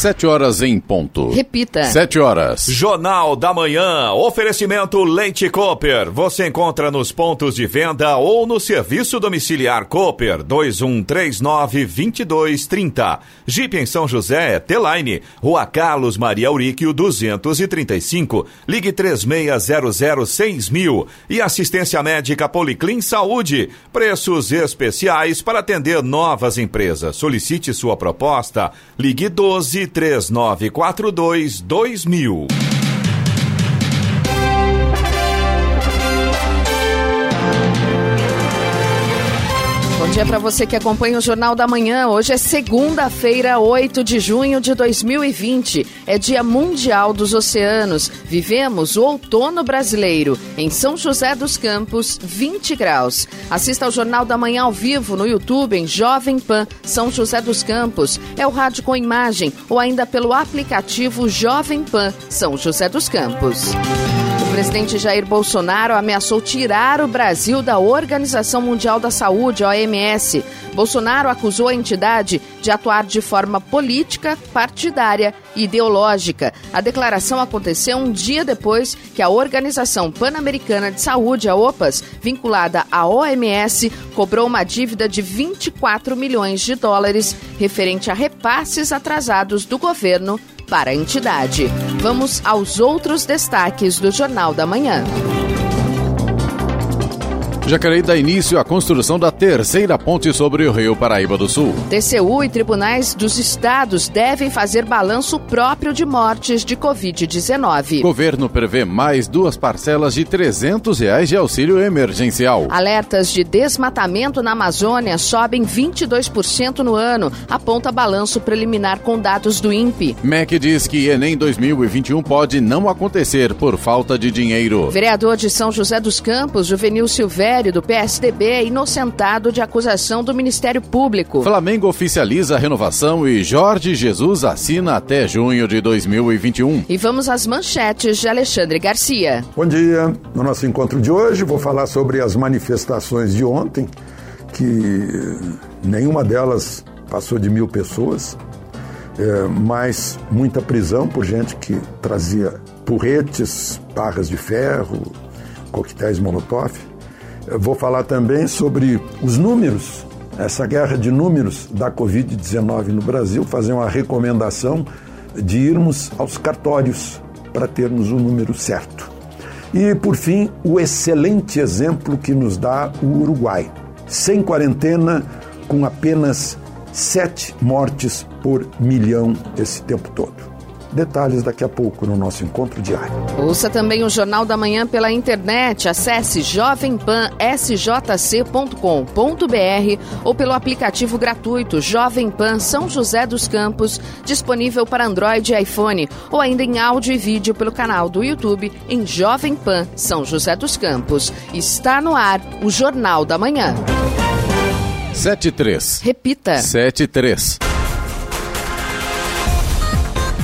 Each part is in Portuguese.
Sete horas em ponto. Repita. Sete horas. Jornal da Manhã. Oferecimento Leite Cooper. Você encontra nos pontos de venda ou no serviço domiciliar Cooper 2139-2230. Jeep em São José, T-Line. Rua Carlos Maria Auríquio 235. Ligue 36006000. E assistência médica Policlin Saúde. Preços especiais para atender novas empresas. Solicite sua proposta. Ligue 12 3942 2000. Dia para você que acompanha o Jornal da Manhã. Hoje é segunda-feira, 8 de junho de 2020. É Dia Mundial dos Oceanos. Vivemos o outono brasileiro. Em São José dos Campos, 20 graus. Assista ao Jornal da Manhã ao vivo no YouTube em Jovem Pan São José dos Campos. É o rádio com imagem ou ainda pelo aplicativo Jovem Pan São José dos Campos. O presidente Jair Bolsonaro ameaçou tirar o Brasil da Organização Mundial da Saúde, OMS. Bolsonaro acusou a entidade de atuar de forma política, partidária e ideológica. A declaração aconteceu um dia depois que a Organização Pan-Americana de Saúde, a OPAS, vinculada à OMS, cobrou uma dívida de 24 milhões de dólares referente a repasses atrasados do governo para a entidade. Vamos aos outros destaques do Jornal da Manhã. Jacareí dá início à construção da terceira ponte sobre o Rio Paraíba do Sul. TCU e tribunais dos estados devem fazer balanço próprio de mortes de Covid-19. Governo prevê mais duas parcelas de 300 reais de auxílio emergencial. Alertas de desmatamento na Amazônia sobem 22% no ano, aponta balanço preliminar com dados do INPE. MEC diz que Enem 2021 pode não acontecer por falta de dinheiro. Vereador de São José dos Campos, Juvenil Silvério, do PSDB é inocentado de acusação do Ministério Público. Flamengo oficializa a renovação e Jorge Jesus assina até junho de 2021. E vamos às manchetes de Alexandre Garcia. Bom dia. No nosso encontro de hoje, vou falar sobre as manifestações de ontem, que nenhuma delas passou de mil pessoas, é, mas muita prisão por gente que trazia porretes, barras de ferro, coquetéis molotov. Eu vou falar também sobre os números, essa guerra de números da Covid-19 no Brasil, fazer uma recomendação de irmos aos cartórios para termos o número certo. E, por fim, o excelente exemplo que nos dá o Uruguai. Sem quarentena, com apenas sete mortes por milhão esse tempo todo. Detalhes daqui a pouco no nosso encontro diário. Ouça também o Jornal da Manhã pela internet. Acesse jovempansjc.com.br ou pelo aplicativo gratuito Jovem Pan São José dos Campos, disponível para Android e iPhone, ou ainda em áudio e vídeo pelo canal do YouTube em Jovem Pan São José dos Campos. Está no ar o Jornal da Manhã. 73. Repita. 73.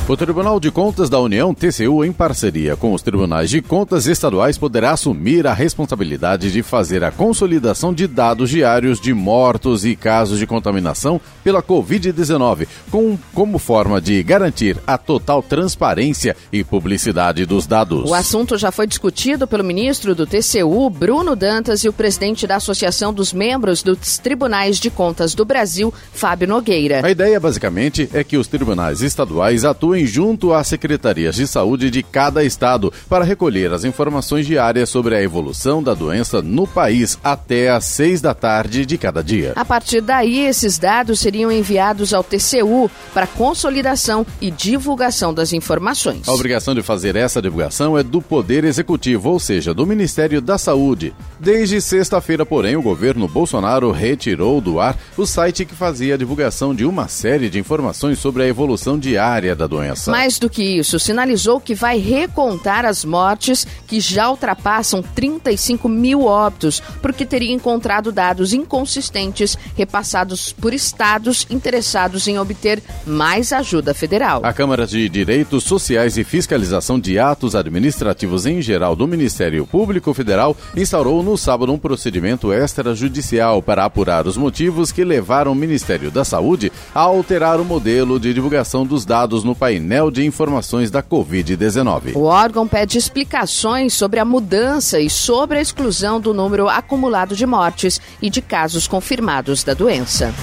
O Tribunal de Contas da União, TCU, em parceria com os tribunais de contas estaduais, poderá assumir a responsabilidade de fazer a consolidação de dados diários de mortos e casos de contaminação pela Covid-19, com, como forma de garantir a total transparência e publicidade dos dados. O assunto já foi discutido pelo ministro do TCU, Bruno Dantas, e o presidente da Associação dos Membros dos Tribunais de Contas do Brasil, Fábio Nogueira. A ideia, basicamente, é que os tribunais estaduais atuem junto às secretarias de saúde de cada estado para recolher as informações diárias sobre a evolução da doença no país até às seis da tarde de cada dia. A partir daí, esses dados seriam enviados ao TCU para consolidação e divulgação das informações. A obrigação de fazer essa divulgação é do Poder Executivo, ou seja, do Ministério da Saúde. Desde sexta-feira, porém, o governo Bolsonaro retirou do ar o site que fazia a divulgação de uma série de informações sobre a evolução diária da doença doença. Mais do que isso, sinalizou que vai recontar as mortes que já ultrapassam 35 mil óbitos, porque teria encontrado dados inconsistentes repassados por estados interessados em obter mais ajuda federal. A Câmara de Direitos Sociais e Fiscalização de Atos Administrativos em geral do Ministério Público Federal instaurou no sábado um procedimento extrajudicial para apurar os motivos que levaram o Ministério da Saúde a alterar o modelo de divulgação dos dados no painel de informações da Covid-19. O órgão pede explicações sobre a mudança e sobre a exclusão do número acumulado de mortes e de casos confirmados da doença.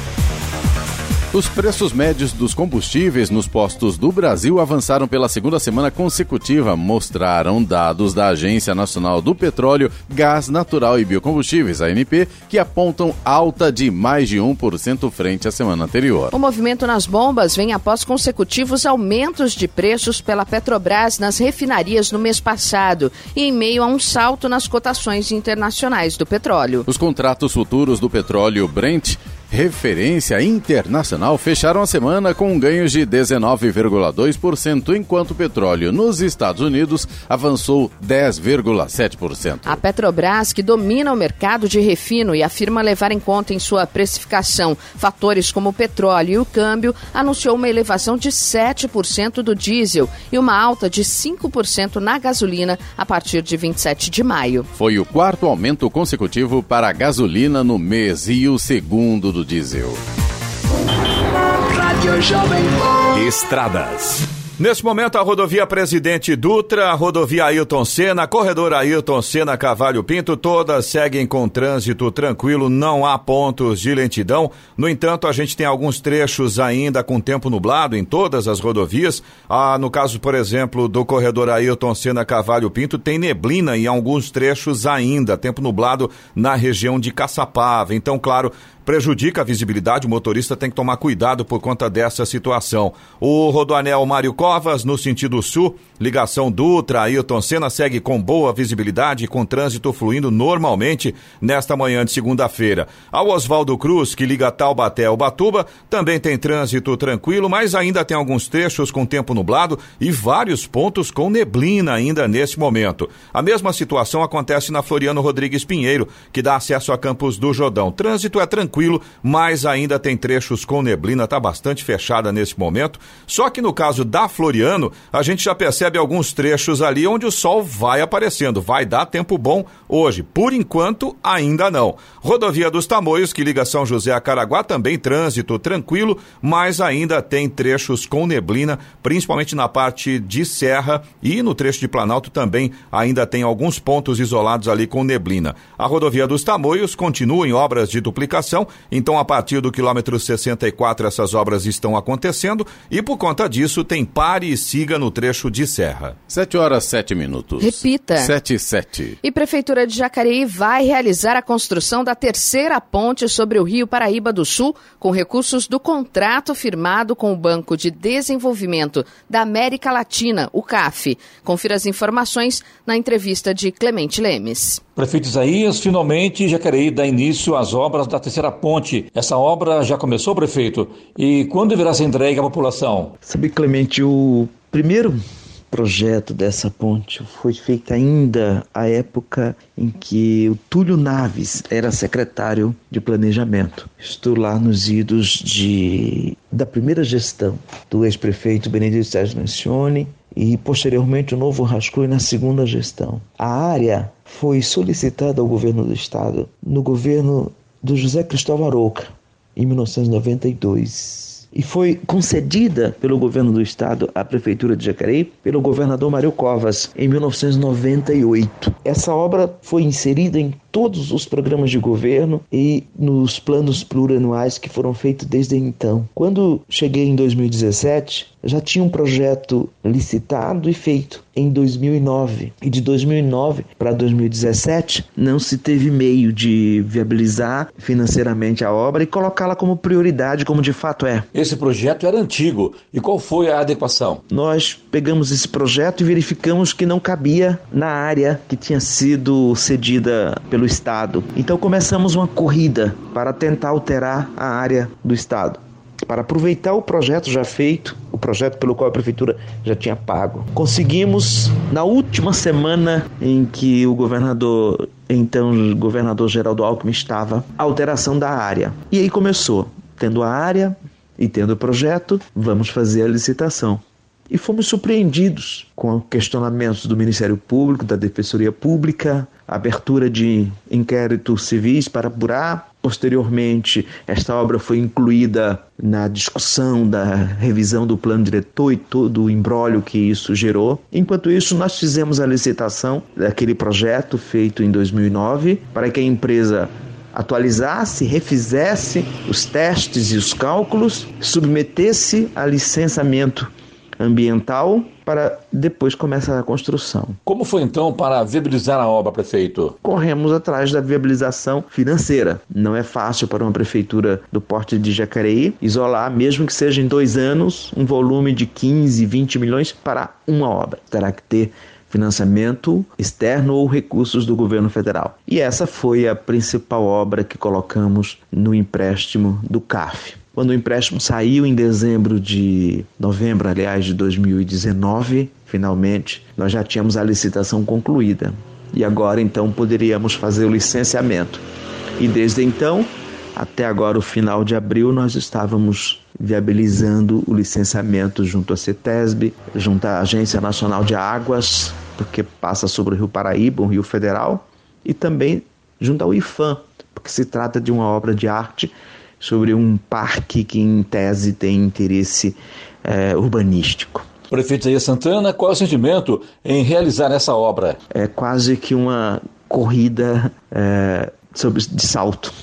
Os preços médios dos combustíveis nos postos do Brasil avançaram pela segunda semana consecutiva, mostraram dados da Agência Nacional do Petróleo, Gás Natural e Biocombustíveis, ANP, que apontam alta de mais de 1% frente à semana anterior. O movimento nas bombas vem após consecutivos aumentos de preços pela Petrobras nas refinarias no mês passado e em meio a um salto nas cotações internacionais do petróleo. Os contratos futuros do petróleo Brent referência internacional, fecharam a semana com ganhos de 19,2%, enquanto o petróleo nos Estados Unidos avançou 10,7%. A Petrobras, que domina o mercado de refino e afirma levar em conta em sua precificação fatores como o petróleo e o câmbio, anunciou uma elevação de 7% do diesel e uma alta de 5% na gasolina a partir de 27 de maio. Foi o quarto aumento consecutivo para a gasolina no mês e o segundo do diesel. Estradas. Nesse momento, a rodovia Presidente Dutra, a rodovia Ailton Senna, corredor Ailton Senna Cavalho Pinto, todas seguem com trânsito tranquilo, não há pontos de lentidão. No entanto, a gente tem alguns trechos ainda com tempo nublado em todas as rodovias. Ah, no caso, por exemplo, do corredor Ailton Senna Cavalho Pinto, tem neblina em alguns trechos ainda, tempo nublado na região de Caçapava. Então, claro, prejudica a visibilidade, o motorista tem que tomar cuidado por conta dessa situação. O Rodoanel Mário Covas, no sentido sul, ligação Dutra, Ailton Senna, segue com boa visibilidade com trânsito fluindo normalmente nesta manhã de segunda-feira. Ao Oswaldo Cruz, que liga Taubaté ao Batuba, também tem trânsito tranquilo, mas ainda tem alguns trechos com tempo nublado e vários pontos com neblina ainda nesse momento. A mesma situação acontece na Floriano Rodrigues Pinheiro, que dá acesso a Campos do Jordão. Trânsito é tranquilo, mas ainda tem trechos com neblina, está bastante fechada nesse momento. Só que no caso da Floriano, a gente já percebe alguns trechos ali onde o sol vai aparecendo. Vai dar tempo bom hoje. Por enquanto, ainda não. Rodovia dos Tamoios, que liga São José a Caraguá, também trânsito tranquilo, mas ainda tem trechos com neblina, principalmente na parte de Serra e no trecho de Planalto também ainda tem alguns pontos isolados ali com neblina. A rodovia dos Tamoios continua em obras de duplicação então, a partir do quilômetro 64, essas obras estão acontecendo e, por conta disso, tem pare e siga no trecho de serra. 7 horas 7 minutos. Repita. 7 e 7. E Prefeitura de Jacareí vai realizar a construção da terceira ponte sobre o Rio Paraíba do Sul com recursos do contrato firmado com o Banco de Desenvolvimento da América Latina, o CAF. Confira as informações na entrevista de Clemente Lemes. Prefeito Isaías, finalmente Jacareí dá início às obras da terceira ponte. Essa obra já começou, prefeito? E quando deverá ser entregue à população? Sabe, Clemente, o primeiro projeto dessa ponte foi feito ainda à época em que o Túlio Naves era secretário de planejamento. Estou lá nos idos de, da primeira gestão do ex-prefeito Benedito Sérgio Mencione e posteriormente o novo rascunho na segunda gestão. A área foi solicitada ao governo do estado no governo do José Cristóvão Arouca em 1992 e foi concedida pelo governo do estado à prefeitura de Jacareí pelo governador Mário Covas em 1998. Essa obra foi inserida em todos os programas de governo e nos planos plurianuais que foram feitos desde então. Quando cheguei em 2017, já tinha um projeto licitado e feito em 2009. E de 2009 para 2017 não se teve meio de viabilizar financeiramente a obra e colocá-la como prioridade, como de fato é. Esse projeto era antigo. E qual foi a adequação? Nós pegamos esse projeto e verificamos que não cabia na área que tinha sido cedida pelo Estado. Então começamos uma corrida para tentar alterar a área do Estado. Para aproveitar o projeto já feito, projeto pelo qual a prefeitura já tinha pago. Conseguimos, na última semana em que o governador, então governador Geraldo Alckmin estava, a alteração da área. E aí começou, tendo a área e tendo o projeto, vamos fazer a licitação. E fomos surpreendidos com questionamentos do Ministério Público, da Defensoria Pública, abertura de inquéritos civis para apurar. Posteriormente, esta obra foi incluída na discussão da revisão do plano diretor e todo o embrólio que isso gerou. Enquanto isso, nós fizemos a licitação daquele projeto feito em 2009 para que a empresa atualizasse, refizesse os testes e os cálculos, submetesse a licenciamento ambiental para depois começar a construção. Como foi então para viabilizar a obra, prefeito? Corremos atrás da viabilização financeira. Não é fácil para uma prefeitura do porte de Jacareí isolar, mesmo que seja em dois anos, um volume de 15, 20 milhões para uma obra. Terá que ter financiamento externo ou recursos do governo federal. E essa foi a principal obra que colocamos no empréstimo do CAF. Quando o empréstimo saiu em dezembro de novembro, aliás, de 2019, finalmente, nós já tínhamos a licitação concluída. E agora então poderíamos fazer o licenciamento. E desde então, até agora o final de abril, nós estávamos viabilizando o licenciamento junto à CETESB, junto à Agência Nacional de Águas, porque passa sobre o Rio Paraíba, um rio federal, e também junto ao IFAM, porque se trata de uma obra de arte sobre um parque que, em tese, tem interesse é, urbanístico. Prefeito Isaías Santana, qual é o sentimento em realizar essa obra? É quase que uma corrida é, sobre, de salto,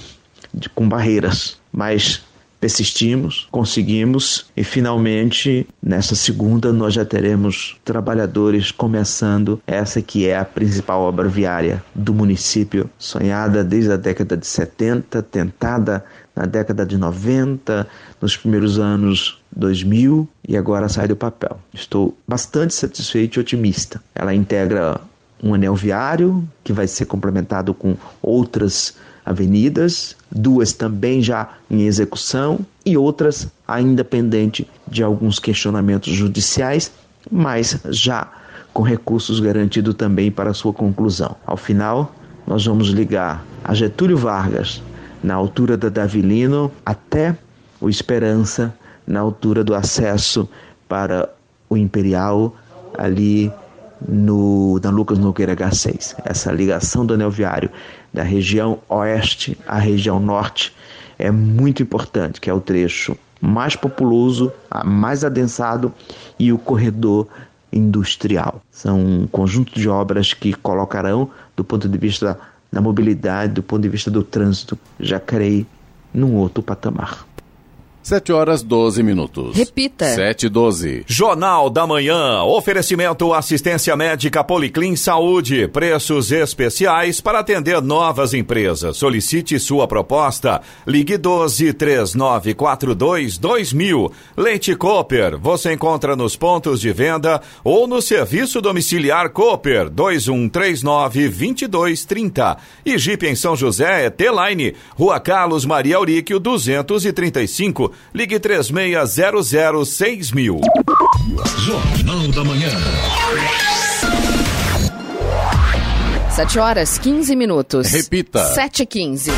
de, com barreiras, mas persistimos, conseguimos e finalmente nessa segunda nós já teremos trabalhadores começando essa que é a principal obra viária do município, sonhada desde a década de 70, tentada na década de 90, nos primeiros anos 2000 e agora sai do papel. Estou bastante satisfeito e otimista. Ela integra um anel viário que vai ser complementado com outras avenidas, duas também já em execução e outras ainda pendente de alguns questionamentos judiciais, mas já com recursos garantidos também para sua conclusão. Ao final, nós vamos ligar a Getúlio Vargas na altura da Davilino até o Esperança na altura do acesso para o Imperial ali no, na Lucas Nogueira H6. Essa ligação do anel viário da região oeste à região norte é muito importante, que é o trecho mais populoso, mais adensado e o corredor industrial. São um conjunto de obras que colocarão, do ponto de vista da mobilidade, do ponto de vista do trânsito, Jacareí num outro patamar. 7 horas 12 minutos. Repita. 7 e 12. Jornal da Manhã. Oferecimento assistência médica Policlin Saúde. Preços especiais para atender novas empresas. Solicite sua proposta. Ligue 12 3942 2000. Leite Cooper. Você encontra nos pontos de venda ou no serviço domiciliar Cooper 2139 2230. E Jeep em São José é T-Line. Rua Carlos Maria Auríquio 235. Ligue 3600 mil. Jornal da Manhã. 7 horas 15 minutos. Repita. 7 e 15.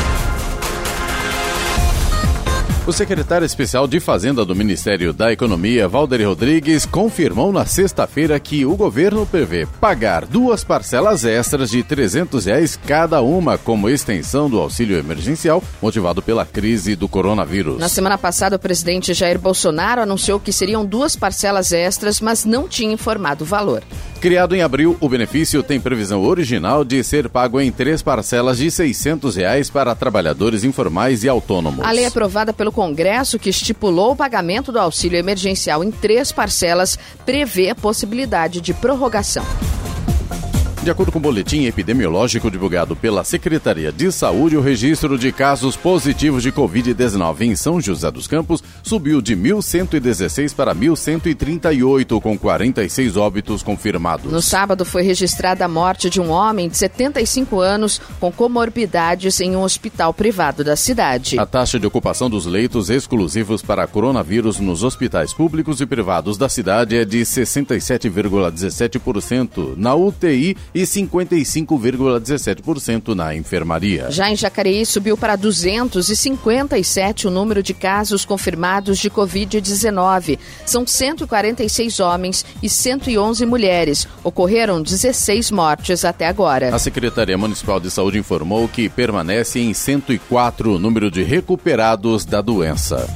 O secretário especial de Fazenda do Ministério da Economia, Valder Rodrigues, confirmou na sexta-feira que o governo prevê pagar duas parcelas extras de 300 reais cada uma como extensão do auxílio emergencial motivado pela crise do coronavírus. Na semana passada, o presidente Jair Bolsonaro anunciou que seriam duas parcelas extras, mas não tinha informado o valor. Criado em abril, o benefício tem previsão original de ser pago em três parcelas de 600 reais para trabalhadores informais e autônomos. A lei aprovada pelo Congresso, que estipulou o pagamento do auxílio emergencial em três parcelas, prevê a possibilidade de prorrogação. De acordo com o boletim epidemiológico divulgado pela Secretaria de Saúde, o registro de casos positivos de Covid-19 em São José dos Campos subiu de 1.116 para 1.138, com 46 óbitos confirmados. No sábado foi registrada a morte de um homem de 75 anos com comorbidades em um hospital privado da cidade. A taxa de ocupação dos leitos exclusivos para coronavírus nos hospitais públicos e privados da cidade é de 67,17% na UTI e 55,17% na enfermaria. Já em Jacareí subiu para 257 o número de casos confirmados de Covid-19. São 146 homens e 111 mulheres. Ocorreram 16 mortes até agora. A Secretaria Municipal de Saúde informou que permanece em 104 o número de recuperados da doença.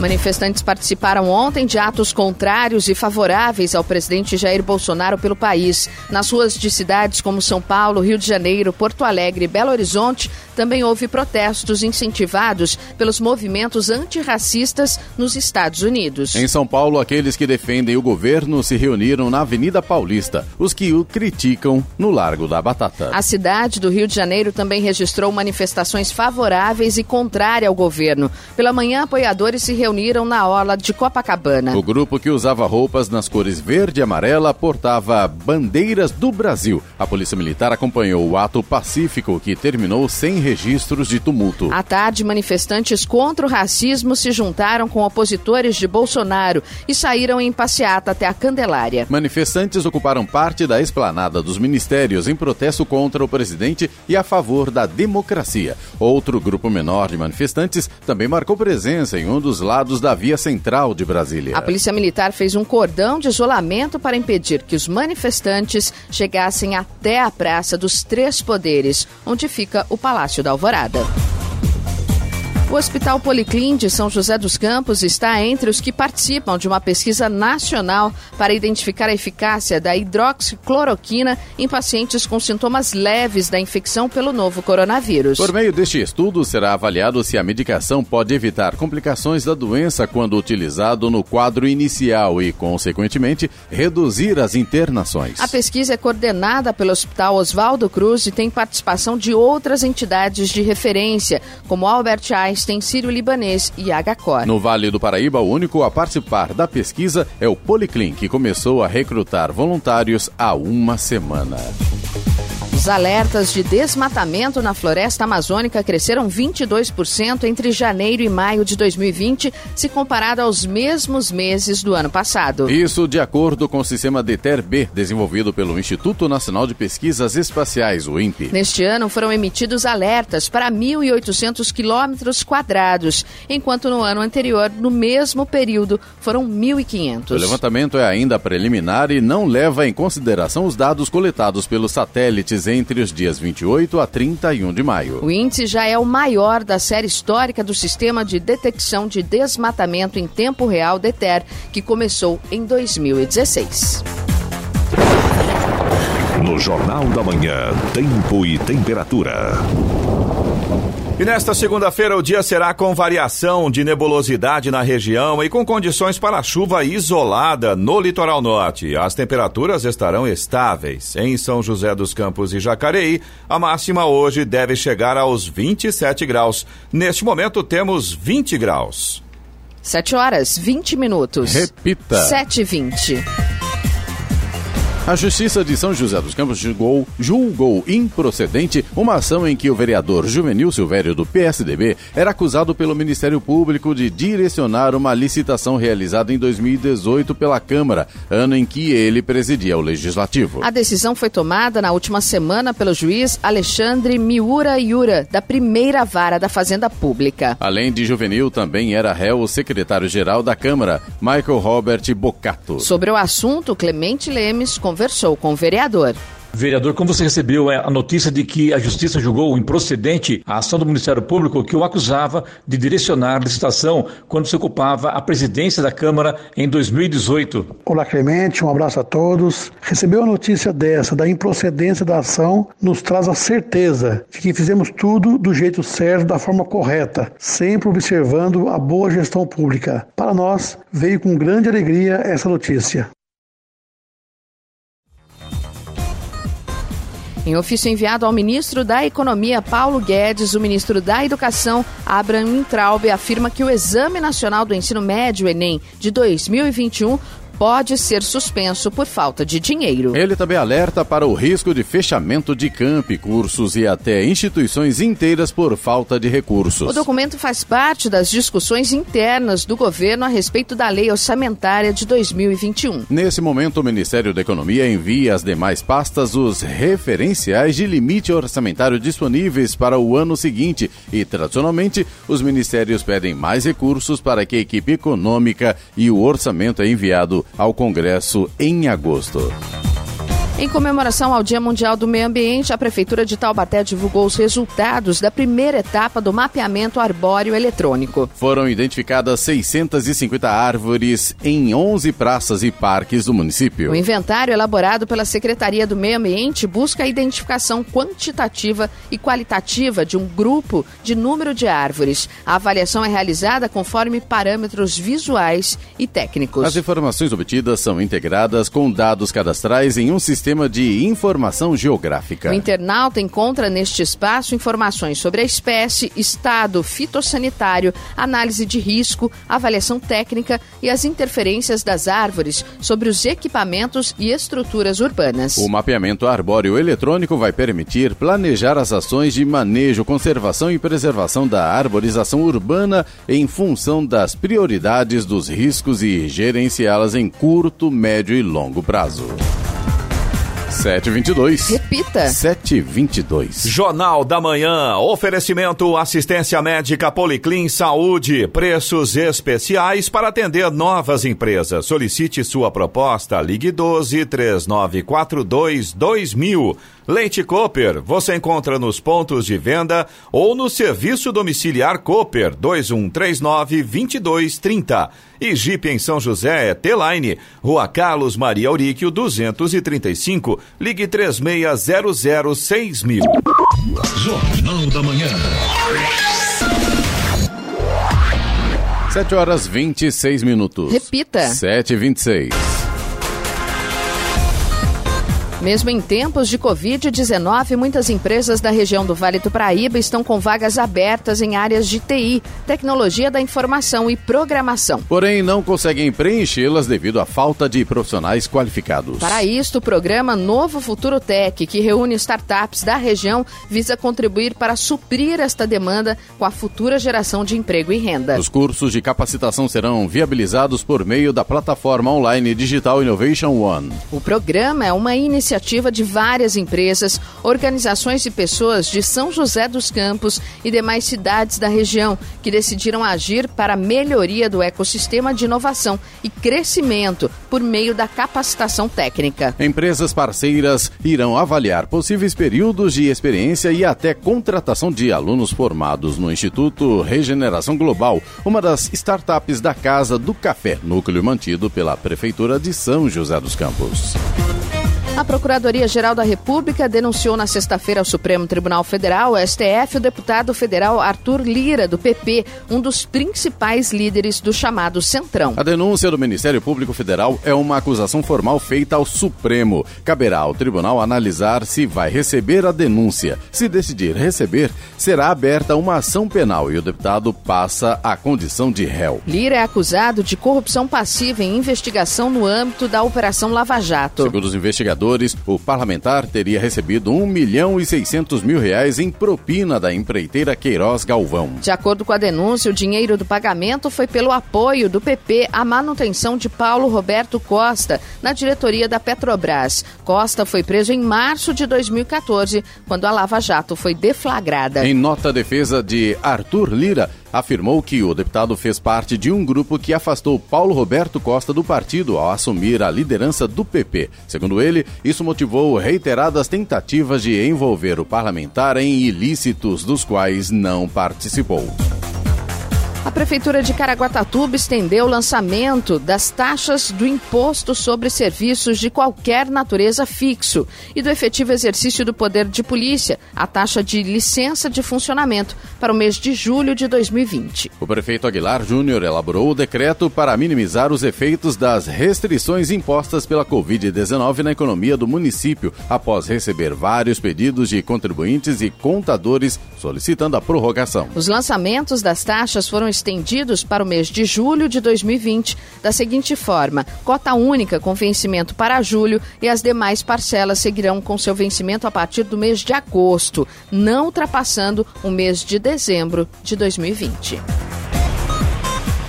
Manifestantes participaram ontem de atos contrários e favoráveis ao presidente Jair Bolsonaro pelo país. Nas ruas de cidades como São Paulo, Rio de Janeiro, Porto Alegre e Belo Horizonte, também houve protestos incentivados pelos movimentos antirracistas nos Estados Unidos. Em São Paulo, aqueles que defendem o governo se reuniram na Avenida Paulista, os que o criticam no Largo da Batata. A cidade do Rio de Janeiro também registrou manifestações favoráveis e contrárias ao governo. Pela manhã, apoiadores se reuniram reuniram na orla de Copacabana. O grupo que usava roupas nas cores verde e amarela portava bandeiras do Brasil. A Polícia Militar acompanhou o ato pacífico que terminou sem registros de tumulto. À tarde, manifestantes contra o racismo se juntaram com opositores de Bolsonaro e saíram em passeata até a Candelária. Manifestantes ocuparam parte da esplanada dos ministérios em protesto contra o presidente e a favor da democracia. Outro grupo menor de manifestantes também marcou presença em um dos lados lados da via central de Brasília. A Polícia Militar fez um cordão de isolamento para impedir que os manifestantes chegassem até a Praça dos Três Poderes, onde fica o Palácio da Alvorada. O Hospital Policlin de São José dos Campos está entre os que participam de uma pesquisa nacional para identificar a eficácia da hidroxicloroquina em pacientes com sintomas leves da infecção pelo novo coronavírus. Por meio deste estudo, será avaliado se a medicação pode evitar complicações da doença quando utilizado no quadro inicial e, consequentemente, reduzir as internações. A pesquisa é coordenada pelo Hospital Oswaldo Cruz e tem participação de outras entidades de referência, como Albert Einstein tem Sírio-Libanês e Agacor. No Vale do Paraíba, o único a participar da pesquisa é o Policlin, que começou a recrutar voluntários há uma semana. Os alertas de desmatamento na floresta amazônica cresceram 22% entre janeiro e maio de 2020, se comparado aos mesmos meses do ano passado. Isso de acordo com o sistema DETER-B, desenvolvido pelo Instituto Nacional de Pesquisas Espaciais, o INPE. Neste ano foram emitidos alertas para 1.800 quilômetros quadrados, enquanto no ano anterior, no mesmo período, foram 1.500. O levantamento é ainda preliminar e não leva em consideração os dados coletados pelos satélites entre os dias 28 a 31 de maio. O índice já é o maior da série histórica do Sistema de Detecção de Desmatamento em Tempo Real DETER, que começou em 2016. No Jornal da Manhã, Tempo e Temperatura. E nesta segunda-feira o dia será com variação de nebulosidade na região e com condições para chuva isolada no litoral norte. As temperaturas estarão estáveis. Em São José dos Campos e Jacareí, a máxima hoje deve chegar aos 27 graus. Neste momento temos 20 graus. 7 horas, 20 minutos. Repita. 7 e 20. A Justiça de São José dos Campos julgou, julgou improcedente uma ação em que o vereador Juvenil Silvério do PSDB era acusado pelo Ministério Público de direcionar uma licitação realizada em 2018 pela Câmara, ano em que ele presidia o Legislativo. A decisão foi tomada na última semana pelo juiz Alexandre Miura Iura, da primeira vara da Fazenda Pública. Além de Juvenil, também era réu o secretário-geral da Câmara, Michael Robert Bocato. Sobre o assunto, Clemente Lemes conversou com o vereador. Vereador, como você recebeu a notícia de que a Justiça julgou improcedente a ação do Ministério Público que o acusava de direcionar a licitação quando se ocupava a presidência da Câmara em 2018? Olá, Clemente, um abraço a todos. Recebeu a notícia dessa, da improcedência da ação, nos traz a certeza de que fizemos tudo do jeito certo, da forma correta, sempre observando a boa gestão pública. Para nós, veio com grande alegria essa notícia. Em ofício enviado ao ministro da Economia, Paulo Guedes, o ministro da Educação, Abraham Traub, afirma que o Exame Nacional do Ensino Médio, Enem, de 2021, pode ser suspenso por falta de dinheiro. Ele também alerta para o risco de fechamento de campi, cursos e até instituições inteiras por falta de recursos. O documento faz parte das discussões internas do governo a respeito da lei orçamentária de 2021. Nesse momento, o Ministério da Economia envia às demais pastas os referenciais de limite orçamentário disponíveis para o ano seguinte e, tradicionalmente, os ministérios pedem mais recursos para que a equipe econômica e o orçamento é enviado ao Congresso em agosto. Em comemoração ao Dia Mundial do Meio Ambiente, a Prefeitura de Taubaté divulgou os resultados da primeira etapa do mapeamento arbóreo eletrônico. Foram identificadas 650 árvores em 11 praças e parques do município. O inventário elaborado pela Secretaria do Meio Ambiente busca a identificação quantitativa e qualitativa de um grupo de número de árvores. A avaliação é realizada conforme parâmetros visuais e técnicos. As informações obtidas são integradas com dados cadastrais em um sistema Sistema de Informação Geográfica. O internauta encontra neste espaço informações sobre a espécie, estado fitossanitário, análise de risco, avaliação técnica e as interferências das árvores sobre os equipamentos e estruturas urbanas. O mapeamento arbóreo eletrônico vai permitir planejar as ações de manejo, conservação e preservação da arborização urbana em função das prioridades dos riscos e gerenciá-las em curto, médio e longo prazo. 722. Repita. 722. Jornal da Manhã. Oferecimento assistência médica Policlin Saúde. Preços especiais para atender novas empresas. Solicite sua proposta. Ligue 12 3942 2000. Leite Cooper, você encontra nos pontos de venda ou no serviço domiciliar Cooper 2139 2230. E Jeep em São José é T-Line, Rua Carlos Maria Auríquio 235, ligue 3600 6000. Jornal da Manhã. 7 horas 26 minutos. Repita. 7 e 26. Mesmo em tempos de Covid-19, muitas empresas da região do Vale do Paraíba estão com vagas abertas em áreas de TI, tecnologia da informação e programação. Porém, não conseguem preenchê-las devido à falta de profissionais qualificados. Para isto, o programa Novo Futuro Tech, que reúne startups da região, visa contribuir para suprir esta demanda com a futura geração de emprego e renda. Os cursos de capacitação serão viabilizados por meio da plataforma online Digital Innovation One. O programa é uma iniciativa iniciativa de várias empresas, organizações e pessoas de São José dos Campos e demais cidades da região que decidiram agir para a melhoria do ecossistema de inovação e crescimento por meio da capacitação técnica. Empresas parceiras irão avaliar possíveis períodos de experiência e até contratação de alunos formados no Instituto Regeneração Global, uma das startups da Casa do Café, núcleo mantido pela Prefeitura de São José dos Campos. A Procuradoria-Geral da República denunciou na sexta-feira ao Supremo Tribunal Federal, STF, o deputado federal Arthur Lira, do PP, um dos principais líderes do chamado Centrão. A denúncia do Ministério Público Federal é uma acusação formal feita ao Supremo. Caberá ao tribunal analisar se vai receber a denúncia. Se decidir receber, será aberta uma ação penal e o deputado passa a condição de réu. Lira é acusado de corrupção passiva em investigação no âmbito da Operação Lava Jato. Segundo os investigadores, o parlamentar teria recebido 1 milhão e 600 mil reais em propina da empreiteira Queiroz Galvão. De acordo com a denúncia, o dinheiro do pagamento foi pelo apoio do PP à manutenção de Paulo Roberto Costa na diretoria da Petrobras. Costa foi preso em março de 2014, quando a Lava Jato foi deflagrada. Em nota, defesa de Arthur Lira afirmou que o deputado fez parte de um grupo que afastou Paulo Roberto Costa do partido ao assumir a liderança do PP. Segundo ele, isso motivou reiteradas tentativas de envolver o parlamentar em ilícitos dos quais não participou. A Prefeitura de Caraguatatuba estendeu o lançamento das taxas do Imposto sobre Serviços de qualquer natureza fixo e do efetivo exercício do poder de polícia, a taxa de licença de funcionamento, para o mês de julho de 2020. O prefeito Aguilar Júnior elaborou o decreto para minimizar os efeitos das restrições impostas pela Covid-19 na economia do município, após receber vários pedidos de contribuintes e contadores solicitando a prorrogação. Os lançamentos das taxas foram estendidos para o mês de julho de 2020 da seguinte forma: cota única com vencimento para julho e as demais parcelas seguirão com seu vencimento a partir do mês de agosto, não ultrapassando o mês de dezembro de 2020.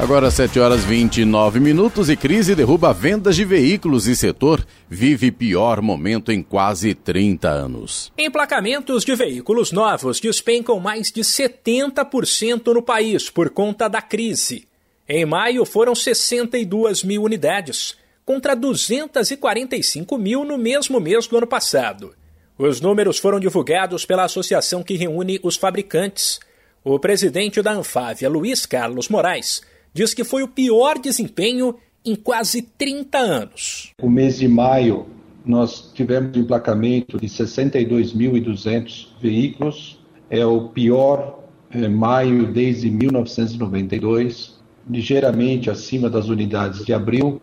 Agora 7 horas 29 minutos e crise derruba vendas de veículos e setor vive pior momento em quase 30 anos. Emplacamentos de veículos novos despencam mais de 70% no país por conta da crise. Em maio foram 62 mil unidades, contra 245 mil no mesmo mês do ano passado. Os números foram divulgados pela associação que reúne os fabricantes. O presidente da Anfávia, Luiz Carlos Moraes, diz que foi o pior desempenho em quase 30 anos. O mês de maio, nós tivemos emplacamento de 62.200 veículos, é o pior é, maio desde 1992, ligeiramente acima das unidades de abril,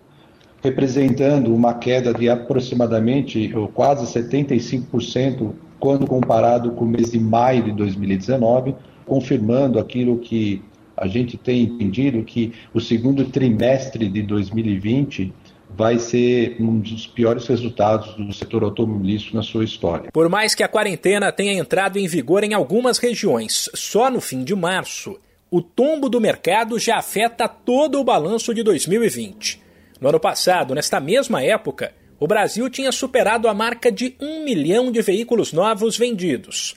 representando uma queda de aproximadamente ou quase 75% quando comparado com o mês de maio de 2019, confirmando aquilo que a gente tem entendido que o segundo trimestre de 2020 vai ser um dos piores resultados do setor automobilístico na sua história. Por mais que a quarentena tenha entrado em vigor em algumas regiões só no fim de março, o tombo do mercado já afeta todo o balanço de 2020. No ano passado, nesta mesma época, o Brasil tinha superado a marca de um milhão de veículos novos vendidos.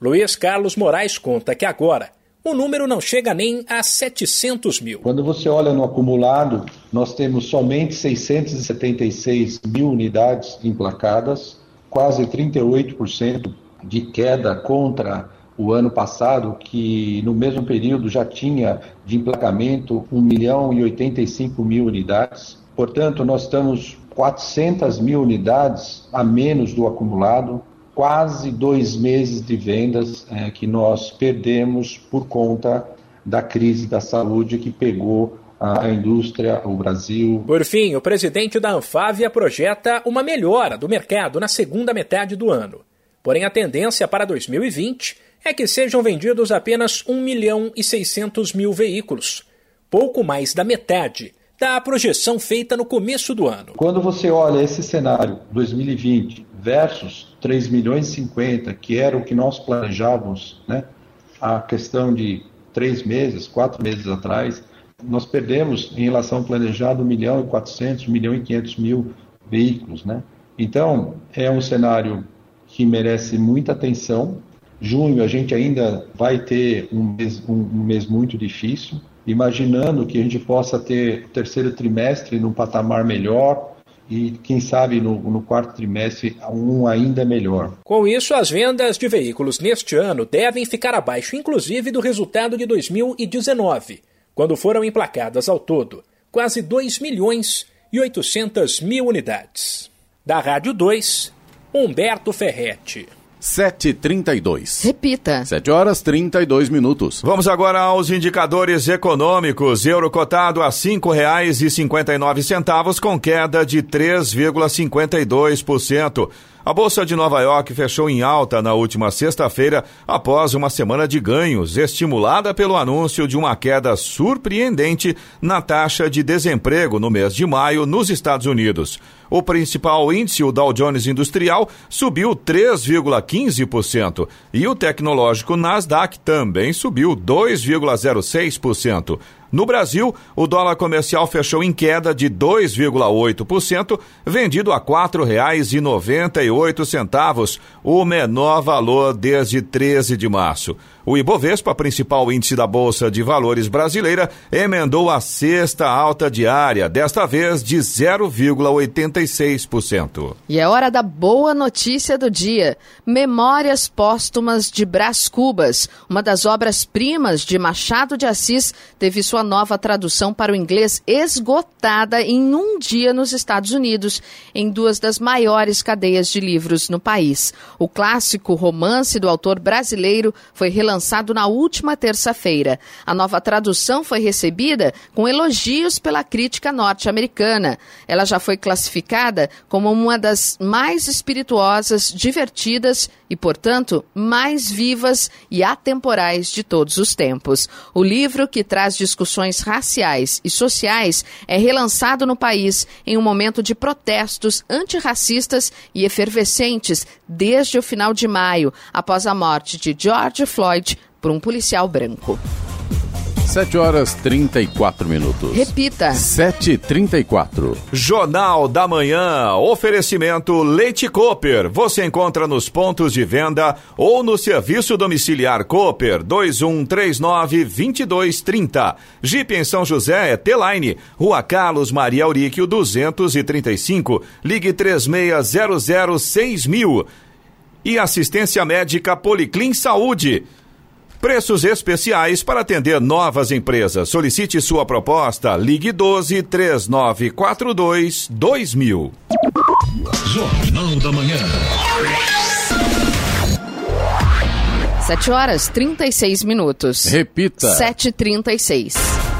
Luiz Carlos Moraes conta que agora o número não chega nem a 700 mil. Quando você olha no acumulado, nós temos somente 676 mil unidades emplacadas, quase 38% de queda contra o ano passado, que no mesmo período já tinha de emplacamento 1 milhão e 85 mil unidades. Portanto, nós estamos 400 mil unidades a menos do acumulado quase dois meses de vendas é, que nós perdemos por conta da crise da saúde que pegou a indústria, o Brasil. Por fim, o presidente da Anfávia projeta uma melhora do mercado na segunda metade do ano. Porém, a tendência para 2020 é que sejam vendidos apenas 1 milhão e 600 mil veículos, pouco mais da metade da projeção feita no começo do ano. Quando você olha esse cenário 2020 versus 3 milhões e 50, que era o que nós planejávamos, né? A questão de três meses, quatro meses atrás, nós perdemos em relação ao planejado 1 milhão e 400, 1 milhão e 500 mil veículos, né? Então, é um cenário que merece muita atenção. Junho a gente ainda vai ter um mês, um, um mês muito difícil, imaginando que a gente possa ter o terceiro trimestre num patamar melhor, e quem sabe no, no, quarto trimestre um ainda melhor. Com isso, as vendas de veículos neste ano devem ficar abaixo, inclusive, do resultado de 2019, quando foram emplacadas ao todo quase 2 milhões e 800 mil unidades. Da Rádio 2, Humberto Ferretti. 7h32. Repita. 7 horas 32 minutos. Vamos agora aos indicadores econômicos. Euro cotado a cinco reais e cinquenta e nove centavos com queda de 3,52%. A Bolsa de Nova York fechou em alta na última sexta-feira após uma semana de ganhos, estimulada pelo anúncio de uma queda surpreendente na taxa de desemprego no mês de maio nos Estados Unidos. O principal índice, o Dow Jones Industrial, subiu 3,15% e o tecnológico Nasdaq também subiu 2,06%. No Brasil, o dólar comercial fechou em queda de 2,8%, vendido a R$ 4,98, o menor valor desde 13 de março. O Ibovespa, principal índice da Bolsa de Valores brasileira, emendou a sexta alta diária, desta vez de 0,86%. E é hora da boa notícia do dia. Memórias Póstumas de Brás Cubas, uma das obras-primas de Machado de Assis, teve sua nova tradução para o inglês esgotada em um dia nos Estados Unidos, em duas das maiores cadeias de livros no país. O clássico romance do autor brasileiro foi relançado na última terça-feira. A nova tradução foi recebida com elogios pela crítica norte-americana. Ela já foi classificada como uma das mais espirituosas, divertidas e, portanto, mais vivas e atemporais de todos os tempos. O livro, que traz discussões raciais e sociais, é relançado no país em um momento de protestos antirracistas e efervescentes desde o final de maio, após a morte de George Floyd por um policial branco. 7 horas 34 minutos. Repita. 7h34. Jornal da Manhã. Oferecimento Leite Cooper. Você encontra nos pontos de venda ou no serviço domiciliar Cooper 2139-2230. Jeep em São José é T-Line. Rua Carlos Maria Auríquio 235. Ligue 3600 6000. E assistência médica Policlin Saúde. Preços especiais para atender novas empresas. Solicite sua proposta. Ligue 12 3942 2000. Jornal da Manhã. 7 horas 36 minutos. Repita. 7h36.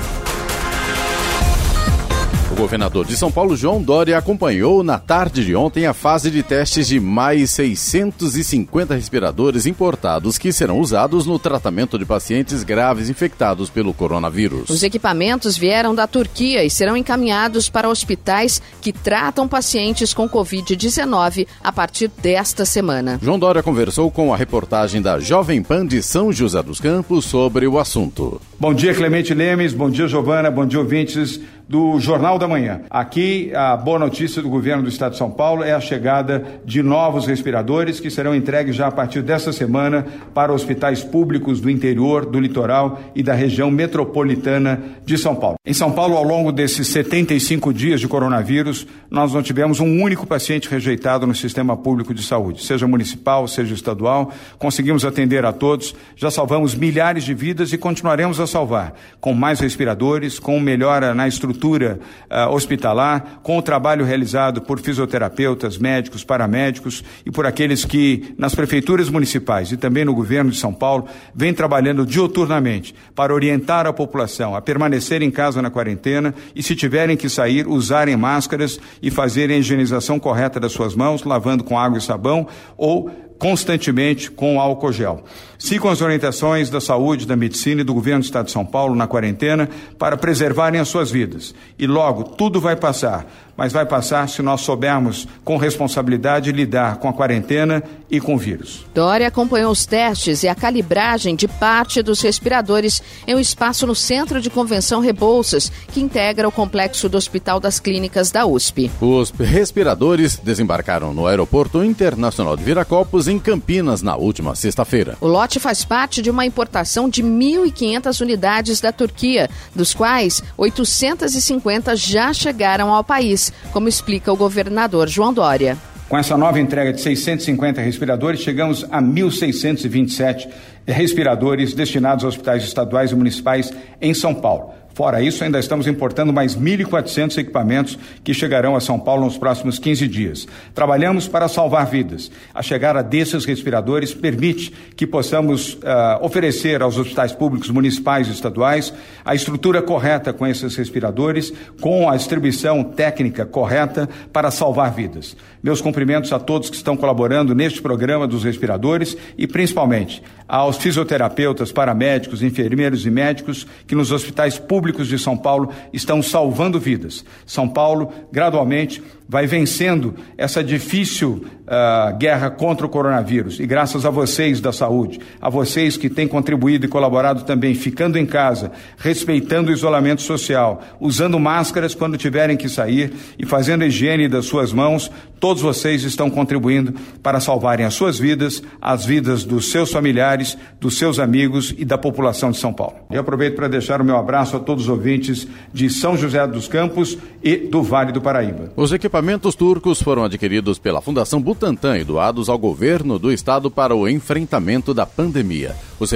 O governador de São Paulo, João Dória, acompanhou na tarde de ontem a fase de testes de mais 650 respiradores importados que serão usados no tratamento de pacientes graves infectados pelo coronavírus. Os equipamentos vieram da Turquia e serão encaminhados para hospitais que tratam pacientes com Covid-19 a partir desta semana. João Dória conversou com a reportagem da Jovem Pan de São José dos Campos sobre o assunto. Bom dia, Clemente Lemes. Bom dia, Giovana. Bom dia, ouvintes do Jornal da Manhã. Aqui, a boa notícia do governo do Estado de São Paulo é a chegada de novos respiradores que serão entregues já a partir desta semana para hospitais públicos do interior, do litoral e da região metropolitana de São Paulo. Em São Paulo, ao longo desses 75 dias de coronavírus, nós não tivemos um único paciente rejeitado no sistema público de saúde, seja municipal, seja estadual. Conseguimos atender a todos, já salvamos milhares de vidas e continuaremos a salvar, com mais respiradores, com melhora na estrutura estrutura uh, hospitalar, com o trabalho realizado por fisioterapeutas, médicos, paramédicos e por aqueles que, nas prefeituras municipais e também no governo de São Paulo, vêm trabalhando diuturnamente para orientar a população a permanecer em casa na quarentena e, se tiverem que sair, usarem máscaras e fazerem a higienização correta das suas mãos, lavando com água e sabão ou constantemente com álcool gel. Sigam as orientações da saúde, da medicina e do governo do Estado de São Paulo na quarentena para preservarem as suas vidas. E logo tudo vai passar, mas vai passar se nós soubermos com responsabilidade lidar com a quarentena e com o vírus. Dória acompanhou os testes e a calibragem de parte dos respiradores em um espaço no Centro de Convenção Rebouças, que integra o complexo do Hospital das Clínicas da USP. Os respiradores desembarcaram no Aeroporto Internacional de Viracopos, em Campinas, na última sexta-feira. O lote faz parte de uma importação de 1.500 unidades da Turquia, dos quais 850 já chegaram ao país, como explica o governador João Dória. Com essa nova entrega de 650 respiradores, chegamos a 1.627 respiradores destinados aos hospitais estaduais e municipais em São Paulo. Fora isso, ainda estamos importando mais 1.400 equipamentos que chegarão a São Paulo nos próximos 15 dias. Trabalhamos para salvar vidas. A chegada desses respiradores permite que possamos uh, oferecer aos hospitais públicos municipais e estaduais a estrutura correta com esses respiradores, com a distribuição técnica correta para salvar vidas. Meus cumprimentos a todos que estão colaborando neste programa dos respiradores e principalmente aos fisioterapeutas, paramédicos, enfermeiros e médicos que nos hospitais públicos de São Paulo estão salvando vidas. São Paulo, gradualmente, vai vencendo essa difícil uh, guerra contra o coronavírus. E graças a vocês da saúde, a vocês que têm contribuído e colaborado também, ficando em casa, respeitando o isolamento social, usando máscaras quando tiverem que sair e fazendo higiene das suas mãos, todos vocês estão contribuindo para salvarem as suas vidas, as vidas dos seus familiares, dos seus amigos e da população de São Paulo. Eu aproveito para deixar o meu abraço a todos os ouvintes de São José dos Campos e do Vale do Paraíba. Os equipamentos turcos foram adquiridos pela Fundação Butantan e doados ao governo do estado para o enfrentamento da pandemia. Os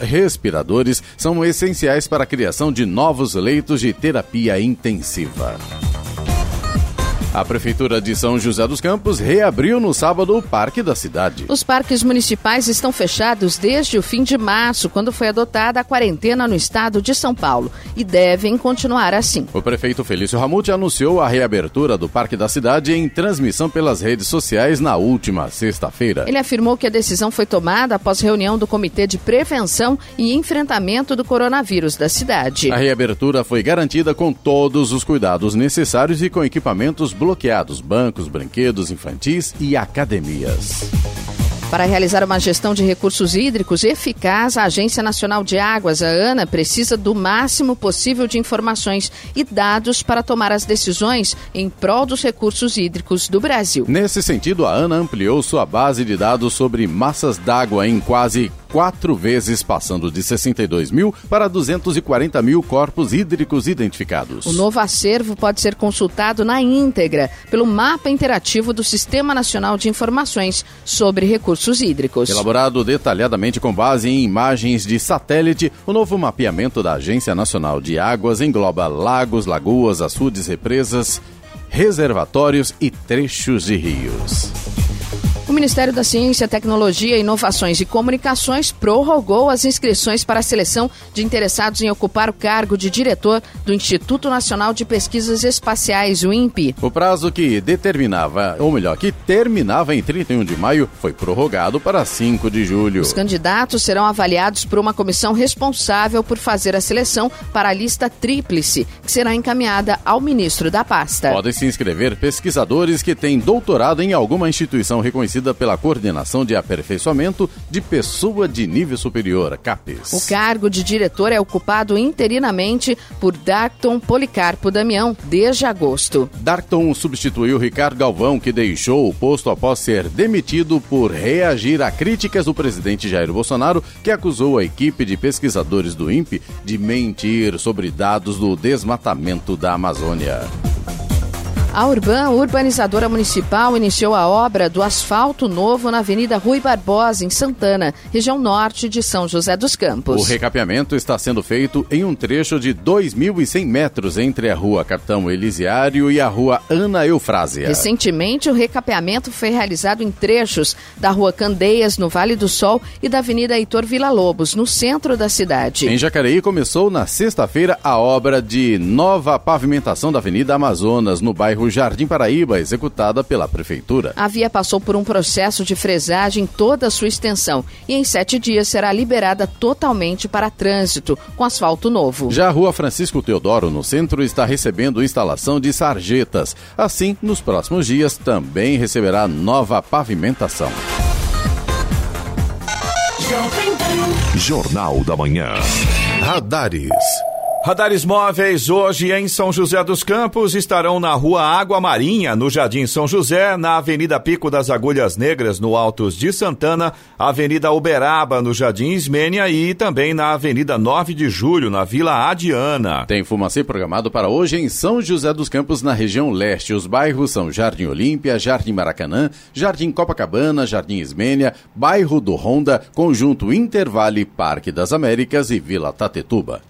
respiradores são essenciais para a criação de novos leitos de terapia intensiva. A Prefeitura de São José dos Campos reabriu no sábado o Parque da Cidade. Os parques municipais estão fechados desde o fim de março, quando foi adotada a quarentena no estado de São Paulo, e devem continuar assim. O prefeito Felício Ramute anunciou a reabertura do Parque da Cidade em transmissão pelas redes sociais na última sexta-feira. Ele afirmou que a decisão foi tomada após reunião do Comitê de Prevenção e Enfrentamento do Coronavírus da cidade. A reabertura foi garantida com todos os cuidados necessários e com equipamentos bloqueados bancos, brinquedos infantis e academias. Para realizar uma gestão de recursos hídricos eficaz, a Agência Nacional de Águas, a ANA, precisa do máximo possível de informações e dados para tomar as decisões em prol dos recursos hídricos do Brasil. Nesse sentido, a ANA ampliou sua base de dados sobre massas d'água em quase quatro vezes, passando de 62 mil para 240 mil corpos hídricos identificados. O novo acervo pode ser consultado na íntegra pelo mapa interativo do Sistema Nacional de Informações sobre Recursos Hídricos. Elaborado detalhadamente com base em imagens de satélite, o novo mapeamento da Agência Nacional de Águas engloba lagos, lagoas, açudes, represas, reservatórios e trechos de rios. Ministério da Ciência, Tecnologia, Inovações e Comunicações prorrogou as inscrições para a seleção de interessados em ocupar o cargo de diretor do Instituto Nacional de Pesquisas Espaciais, o INPE. O prazo que determinava, ou melhor, que terminava em 31 de maio, foi prorrogado para 5 de julho. Os candidatos serão avaliados por uma comissão responsável por fazer a seleção para a lista tríplice, que será encaminhada ao ministro da pasta. Podem se inscrever pesquisadores que têm doutorado em alguma instituição reconhecida pela Coordenação de Aperfeiçoamento de Pessoa de Nível Superior, CAPES. O cargo de diretor é ocupado interinamente por Darton Policarpo Damião desde agosto. Darton substituiu Ricardo Galvão, que deixou o posto após ser demitido por reagir a críticas do presidente Jair Bolsonaro, que acusou a equipe de pesquisadores do INPE de mentir sobre dados do desmatamento da Amazônia. A Urban, urbanizadora municipal, iniciou a obra do asfalto novo na Avenida Rui Barbosa, em Santana, região norte de São José dos Campos. O recapeamento está sendo feito em um trecho de 2.100 metros entre a Rua Capitão Elisiário e a Rua Ana Eufrásia. Recentemente, o recapeamento foi realizado em trechos da Rua Candeias, no Vale do Sol, e da Avenida Heitor Vila Lobos, no centro da cidade. Em Jacareí, começou na sexta-feira a obra de nova pavimentação da Avenida Amazonas, no bairro Jardim Paraíba, executada pela Prefeitura. A via passou por um processo de fresagem em toda a sua extensão e em sete dias será liberada totalmente para trânsito, com asfalto novo. Já a Rua Francisco Teodoro, no centro, está recebendo instalação de sarjetas. Assim, nos próximos dias, também receberá nova pavimentação. Jornal da Manhã. Radares. Radares móveis hoje em São José dos Campos estarão na Rua Água Marinha, no Jardim São José, na Avenida Pico das Agulhas Negras, no Altos de Santana, Avenida Uberaba, no Jardim Ismênia e também na Avenida 9 de Julho, na Vila Adiana. Tem fumacê programado para hoje em São José dos Campos, na região leste. Os bairros são Jardim Olímpia, Jardim Maracanã, Jardim Copacabana, Jardim Ismênia, Bairro do Honda, Conjunto Intervale, Parque das Américas e Vila Tatetuba.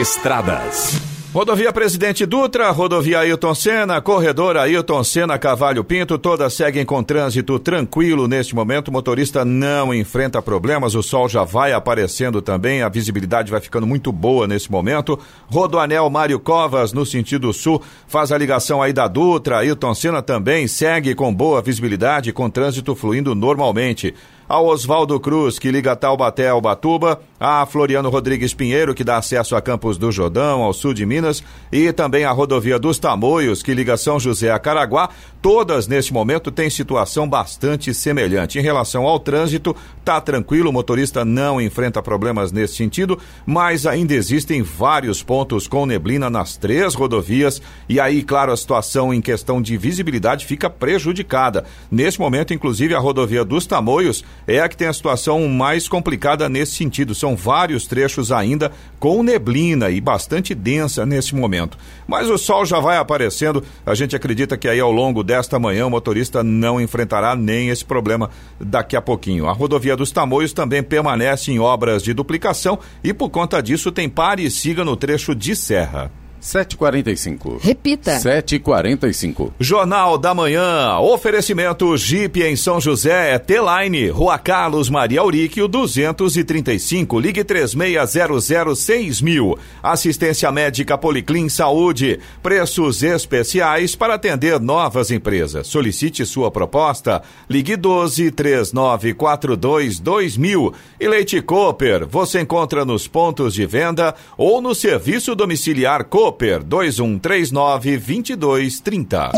Estradas. Rodovia Presidente Dutra, rodovia Ailton Senna, corredor Ailton Senna Cavalho Pinto, todas seguem com trânsito tranquilo neste momento. O motorista não enfrenta problemas, o sol já vai aparecendo também, a visibilidade vai ficando muito boa nesse momento. Rodoanel Mário Covas, no sentido sul, faz a ligação aí da Dutra. Ailton Senna também segue com boa visibilidade, com trânsito fluindo normalmente. Ao Oswaldo Cruz, que liga Taubaté ao Batuba, a Floriano Rodrigues Pinheiro, que dá acesso a Campos do Jordão, ao sul de Minas, e também a rodovia dos Tamoios, que liga São José a Caraguá. Todas, neste momento, têm situação bastante semelhante. Em relação ao trânsito, tá tranquilo, o motorista não enfrenta problemas nesse sentido, mas ainda existem vários pontos com neblina nas três rodovias, e aí, claro, a situação em questão de visibilidade fica prejudicada. Neste momento, inclusive, a rodovia dos Tamoios é a que tem a situação mais complicada nesse sentido. São vários trechos ainda com neblina e bastante densa nesse momento. Mas o sol já vai aparecendo. A gente acredita que aí ao longo desta manhã o motorista não enfrentará nem esse problema daqui a pouquinho. A rodovia dos Tamoios também permanece em obras de duplicação e por conta disso tem pare e siga no trecho de serra. 7h45. Repita. 7h45. Jornal da Manhã. Oferecimento Jeep em São José, T-Line, Rua Carlos Maria Auríquio, 235. Ligue 36006000. Assistência médica Policlin Saúde. Preços especiais para atender novas empresas. Solicite sua proposta. Ligue 12 3942 2000. E Leite Cooper. Você encontra nos pontos de venda ou no serviço domiciliar Cooper. Cooper 2139 2230.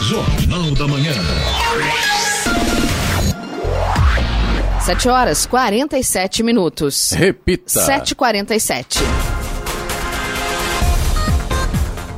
Jornal da Manhã. 7 horas 47 minutos. Repita. 7h47.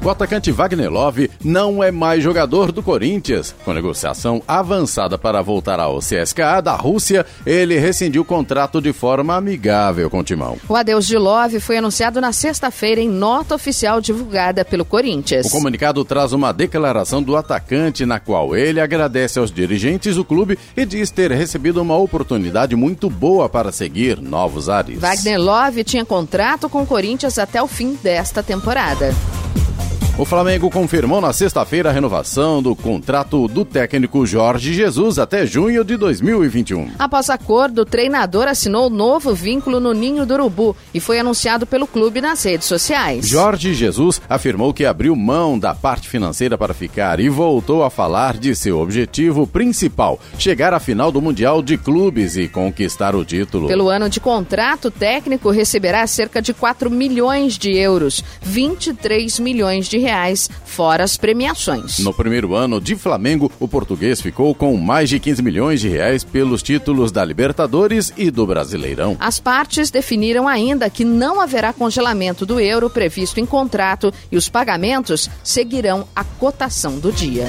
O atacante Wagner Love não é mais jogador do Corinthians. Com negociação avançada para voltar ao CSKA da Rússia, ele rescindiu o contrato de forma amigável com o Timão. O adeus de Love foi anunciado na sexta-feira em nota oficial divulgada pelo Corinthians. O comunicado traz uma declaração do atacante na qual ele agradece aos dirigentes do clube e diz ter recebido uma oportunidade muito boa para seguir novos ares. Wagner Love tinha contrato com o Corinthians até o fim desta temporada. O Flamengo confirmou na sexta-feira a renovação do contrato do técnico Jorge Jesus até junho de 2021. Após acordo, o treinador assinou novo vínculo no Ninho do Urubu e foi anunciado pelo clube nas redes sociais. Jorge Jesus afirmou que abriu mão da parte financeira para ficar e voltou a falar de seu objetivo principal: chegar à final do Mundial de Clubes e conquistar o título. Pelo ano de contrato, o técnico receberá cerca de 4 milhões de euros, 23 milhões de reais, fora as premiações. No primeiro ano de Flamengo, o português ficou com mais de 15 milhões de reais pelos títulos da Libertadores e do Brasileirão. As partes definiram ainda que não haverá congelamento do euro previsto em contrato e os pagamentos seguirão a cotação do dia.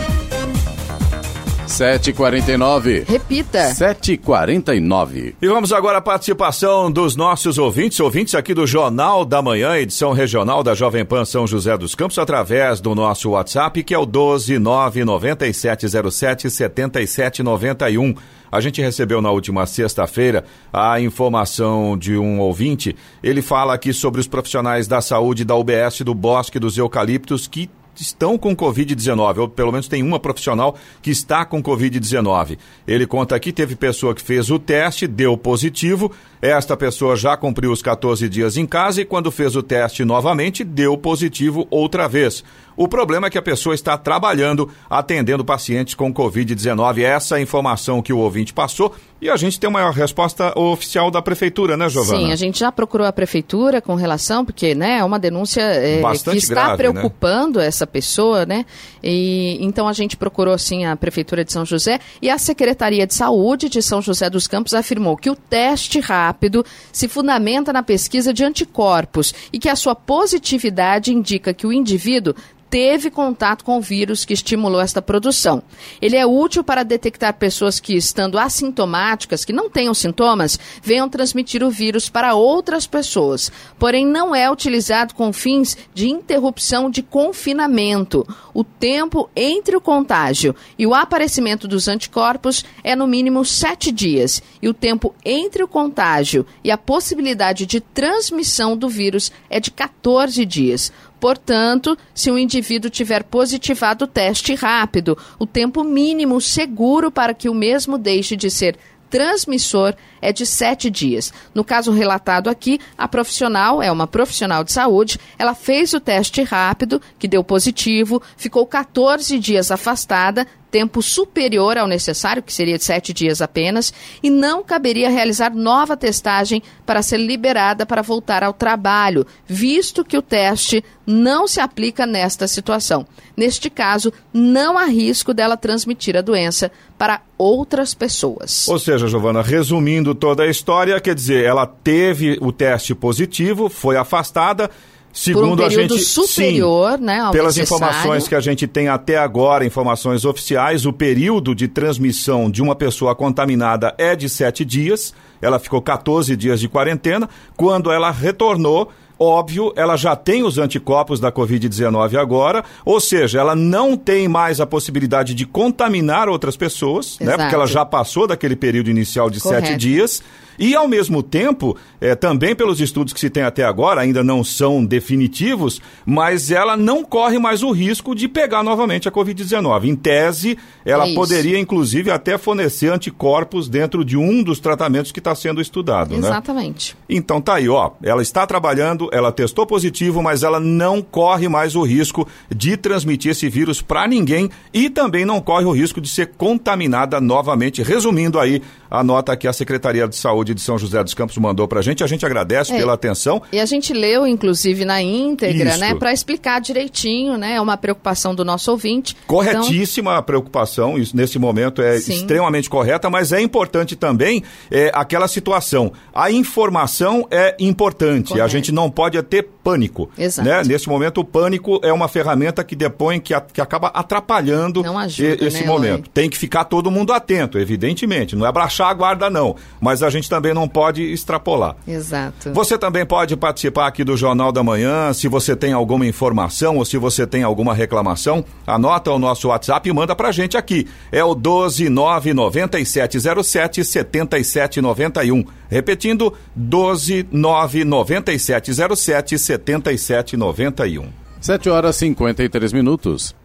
7h49. Repita. 7h49. E vamos agora à participação dos nossos ouvintes, ouvintes aqui do Jornal da Manhã, edição regional da Jovem Pan São José dos Campos, através do nosso WhatsApp, que é o 12997077791. A gente recebeu na última sexta-feira a informação de um ouvinte. Ele fala aqui sobre os profissionais da saúde da UBS do Bosque dos Eucaliptos que estão com Covid-19, ou pelo menos tem uma profissional que está com Covid-19. Ele conta aqui: teve pessoa que fez o teste, deu positivo, esta pessoa já cumpriu os 14 dias em casa e, quando fez o teste novamente, deu positivo outra vez. O problema é que a pessoa está trabalhando, atendendo pacientes com Covid-19. Essa é a informação que o ouvinte passou e a gente tem uma resposta oficial da prefeitura, né, Giovana? Sim, a gente já procurou a prefeitura com relação, porque né, é uma denúncia é, que está grave, preocupando né? essa pessoa, né? E, então a gente procurou sim a prefeitura de São José e a Secretaria de Saúde de São José dos Campos afirmou que o teste rápido se fundamenta na pesquisa de anticorpos e que a sua positividade indica que o indivíduo teve contato com o vírus que estimulou esta produção. Ele é útil para detectar pessoas que, estando assintomáticas, que não tenham sintomas, venham transmitir o vírus para outras pessoas. Porém, não é utilizado com fins de interrupção de confinamento. O tempo entre o contágio e o aparecimento dos anticorpos é no mínimo sete dias. E o tempo entre o contágio e a possibilidade de transmissão do vírus é de 14 dias. Portanto, se o indivíduo tiver positivado o teste rápido, o tempo mínimo seguro para que o mesmo deixe de ser transmissor é de sete dias. No caso relatado aqui, a profissional é uma profissional de saúde, ela fez o teste rápido, que deu positivo, ficou 14 dias afastada, tempo superior ao necessário, que seria de sete dias apenas, e não caberia realizar nova testagem para ser liberada para voltar ao trabalho, visto que o teste não se aplica nesta situação. Neste caso, não há risco dela transmitir a doença para outras pessoas. Ou seja, Giovana, resumindo toda a história, quer dizer, ela teve o teste positivo, foi afastada Segundo Por um período a gente, superior, sim, né, pelas necessário. informações que a gente tem até agora, informações oficiais, o período de transmissão de uma pessoa contaminada é de sete dias. Ela ficou 14 dias de quarentena. Quando ela retornou, Óbvio, ela já tem os anticorpos da Covid-19 agora, ou seja, ela não tem mais a possibilidade de contaminar outras pessoas, né? Porque ela já passou daquele período inicial de Correto. sete dias. E, ao mesmo tempo, é, também pelos estudos que se tem até agora, ainda não são definitivos, mas ela não corre mais o risco de pegar novamente a Covid-19. Em tese, ela É poderia, inclusive, até fornecer anticorpos dentro de um dos tratamentos que está sendo estudado, né? Exatamente. Então tá aí, ó. Ela está trabalhando, ela testou positivo, mas ela não corre mais o risco de transmitir esse vírus para ninguém e também não corre o risco de ser contaminada novamente. Resumindo aí a nota que a Secretaria de Saúde de São José dos Campos mandou pra gente, a gente agradece É. pela atenção. E a gente leu, inclusive, na íntegra, Isso. né, para explicar direitinho, né? É uma preocupação do nosso ouvinte. Corretíssima a preocupação, isso nesse momento é Sim. extremamente correta, mas é importante também é, aquela situação. A informação é importante, a Correto. gente não pode ter pânico. Exato. Né? Nesse momento, o pânico é uma ferramenta que depõe, que, a- que acaba atrapalhando ajuda, esse né, momento. Eloy? Tem que ficar todo mundo atento, evidentemente. Não é abraçar a guarda, não. Mas a gente também não pode extrapolar. Exato. Você também pode participar aqui do Jornal da Manhã. Se você tem alguma informação ou se você tem alguma reclamação, anota o nosso WhatsApp e manda pra gente aqui. É o 1299707 7791. Repetindo, 1299707 7791. 7 horas e 53 minutos.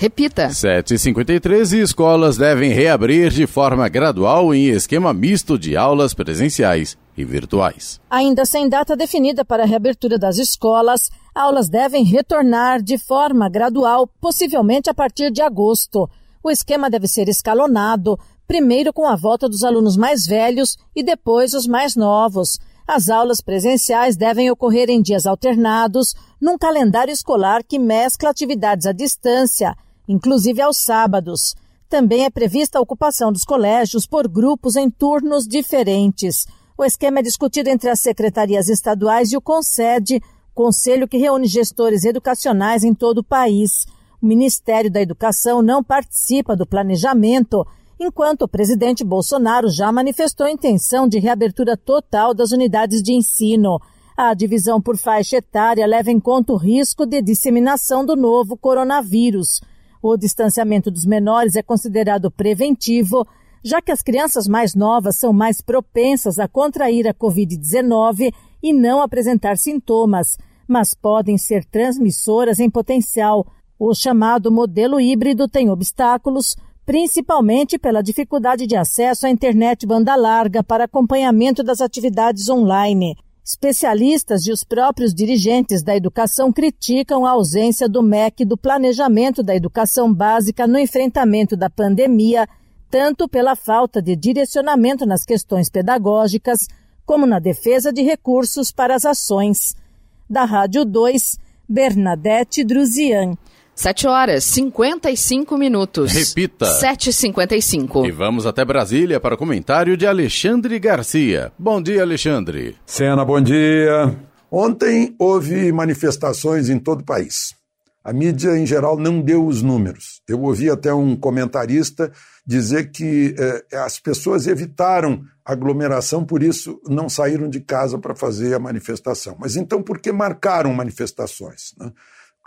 Repita. 7h53 e escolas devem reabrir de forma gradual em esquema misto de aulas presenciais e virtuais. Ainda sem data definida para a reabertura das escolas, aulas devem retornar de forma gradual, possivelmente a partir de agosto. O esquema deve ser escalonado, primeiro com a volta dos alunos mais velhos e depois os mais novos. As aulas presenciais devem ocorrer em dias alternados, num calendário escolar que mescla atividades à distância, inclusive aos sábados. Também é prevista a ocupação dos colégios por grupos em turnos diferentes. O esquema é discutido entre as secretarias estaduais e o CONSED, conselho que reúne gestores educacionais em todo o país. O Ministério da Educação não participa do planejamento, enquanto o presidente Bolsonaro já manifestou a intenção de reabertura total das unidades de ensino. A divisão por faixa etária leva em conta o risco de disseminação do novo coronavírus. O distanciamento dos menores é considerado preventivo, já que as crianças mais novas são mais propensas a contrair a Covid-19 e não apresentar sintomas, mas podem ser transmissoras em potencial. O chamado modelo híbrido tem obstáculos, principalmente pela dificuldade de acesso à internet banda larga para acompanhamento das atividades online. Especialistas e os próprios dirigentes da educação criticam a ausência do MEC do planejamento da educação básica no enfrentamento da pandemia, tanto pela falta de direcionamento nas questões pedagógicas, como na defesa de recursos para as ações. Da Rádio 2, Bernadette Druzian. 7 horas 55 minutos. Repita. 7h55. E vamos até Brasília para o comentário de Alexandre Garcia. Bom dia, Alexandre. Sena, bom dia. Ontem houve manifestações em todo o país. A mídia, em geral, não deu os números. Eu ouvi até um comentarista dizer que eh, as pessoas evitaram aglomeração, por isso não saíram de casa para fazer a manifestação. Mas então, por que marcaram manifestações? Né?